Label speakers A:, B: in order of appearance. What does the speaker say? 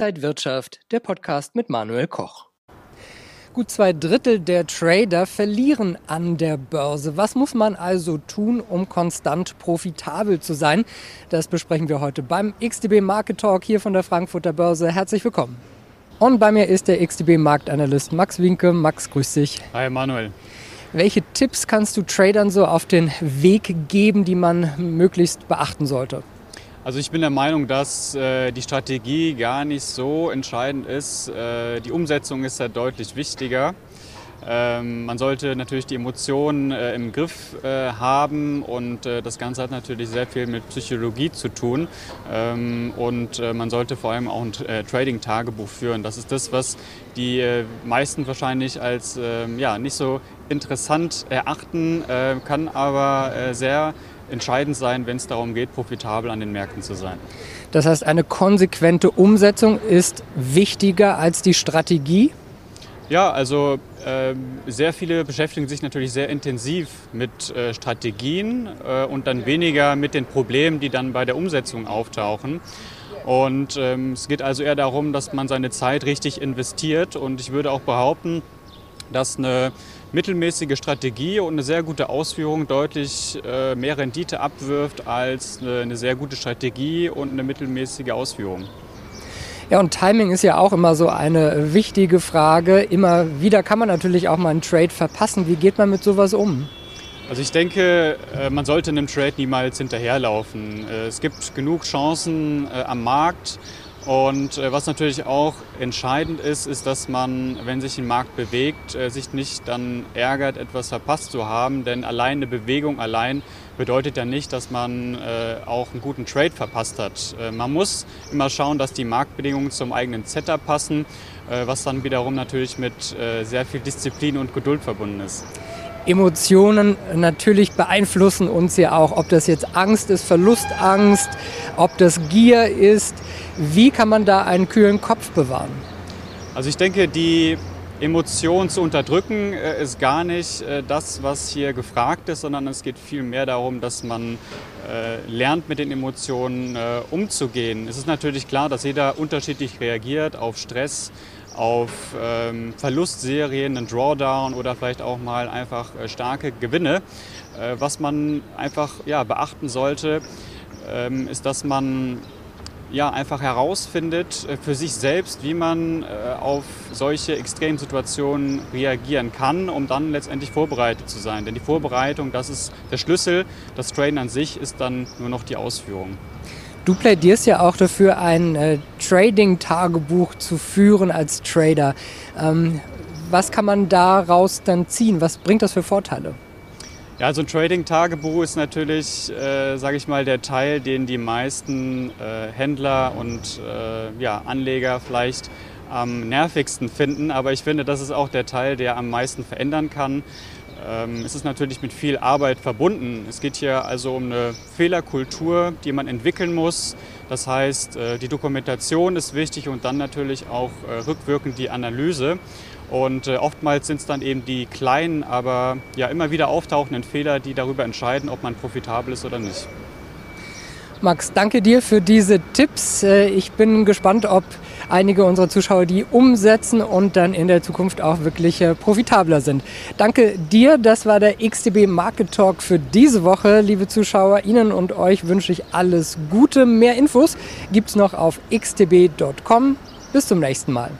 A: Inside Wirtschaft, der Podcast mit Manuel Koch. Gut zwei Drittel der Trader verlieren an der Börse. Was muss man also tun, um konstant profitabel zu sein? Das besprechen wir heute beim XTB Market Talk hier von der Frankfurter Börse. Herzlich willkommen. Und bei mir ist der XTB Marktanalyst Max Winke. Max, grüß dich.
B: Hi Manuel.
A: Welche Tipps kannst du Tradern so auf den Weg geben, die man möglichst beachten sollte?
B: Also ich bin der Meinung, dass äh, die Strategie gar nicht so entscheidend ist. Äh, die Umsetzung ist ja deutlich wichtiger. Ähm, man sollte natürlich die Emotionen äh, im Griff äh, haben und äh, das Ganze hat natürlich sehr viel mit Psychologie zu tun. Ähm, und äh, man sollte vor allem auch ein Trading-Tagebuch führen. Das ist das, was die meisten wahrscheinlich als ähm, ja, nicht so interessant erachten, kann aber sehr entscheidend sein, wenn es darum geht, profitabel an den Märkten zu sein.
A: Das heißt, eine konsequente Umsetzung ist wichtiger als die Strategie?
B: Ja, also äh, sehr viele beschäftigen sich natürlich sehr intensiv mit äh, Strategien äh, und dann weniger mit den Problemen, die dann bei der Umsetzung auftauchen. Und ähm, es geht also eher darum, dass man seine Zeit richtig investiert. Und ich würde auch behaupten, dass eine mittelmäßige Strategie und eine sehr gute Ausführung deutlich äh, mehr Rendite abwirft als eine sehr gute Strategie und eine mittelmäßige Ausführung.
A: Ja, und Timing ist ja auch immer so eine wichtige Frage. Immer wieder kann man natürlich auch mal einen Trade verpassen. Wie geht man mit sowas um?
B: Also ich denke, äh, man sollte einem Trade niemals hinterherlaufen. Äh, es gibt genug Chancen am Markt und äh, was natürlich auch entscheidend ist, ist, dass man, wenn sich ein Markt bewegt, äh, sich nicht dann ärgert, etwas verpasst zu haben. Denn allein eine Bewegung allein bedeutet ja nicht, dass man äh, auch einen guten Trade verpasst hat. Man muss immer schauen, dass die Marktbedingungen zum eigenen Setup passen, was dann wiederum natürlich mit sehr viel Disziplin und Geduld verbunden ist.
A: Emotionen natürlich beeinflussen uns ja auch, ob das jetzt Angst ist, Verlustangst, ob das Gier ist. Wie kann man da einen kühlen Kopf bewahren?
B: Also ich denke, die Emotionen zu unterdrücken äh, ist gar nicht äh, das, was hier gefragt ist, sondern es geht vielmehr darum, dass man äh, lernt, mit den Emotionen umzugehen. Es ist natürlich klar, dass jeder unterschiedlich reagiert auf Stress, auf ähm, Verlustserien, einen Drawdown oder vielleicht auch mal einfach äh, starke Gewinne. Äh, was man einfach ja, beachten sollte, ähm, ist, dass man ja, einfach herausfindet äh, für sich selbst, wie man äh, auf solche extremen Situationen reagieren kann, um dann letztendlich vorbereitet zu sein. Denn die Vorbereitung, das ist der Schlüssel. Das Traden an sich ist dann nur noch die Ausführung.
A: Du plädierst ja auch dafür, ein äh, Trading-Tagebuch zu führen als Trader. Ähm, was kann man daraus dann ziehen? Was bringt das für Vorteile?
B: Ja, so ein Trading-Tagebuch ist natürlich, äh, sage ich mal, der Teil, den die meisten äh, Händler und äh, ja, Anleger vielleicht am nervigsten finden. Aber ich finde, das ist auch der Teil, der am meisten verändern kann. Ähm, es ist natürlich mit viel Arbeit verbunden. Es geht hier also um eine Fehlerkultur, die man entwickeln muss. Das heißt, äh, die Dokumentation ist wichtig und dann natürlich auch äh, rückwirkend die Analyse. Und äh, oftmals sind es dann eben die kleinen, aber ja immer wieder auftauchenden Fehler, die darüber entscheiden, ob man profitabel ist oder nicht.
A: Max, danke dir für diese Tipps. Ich bin gespannt, ob einige unserer Zuschauer die umsetzen und dann in der Zukunft auch wirklich äh, profitabler sind. Danke dir, das war der XTB Market Talk für diese Woche. Liebe Zuschauer, Ihnen und euch wünsche ich alles Gute. Mehr Infos gibt es noch auf xtb.com. Bis zum nächsten Mal.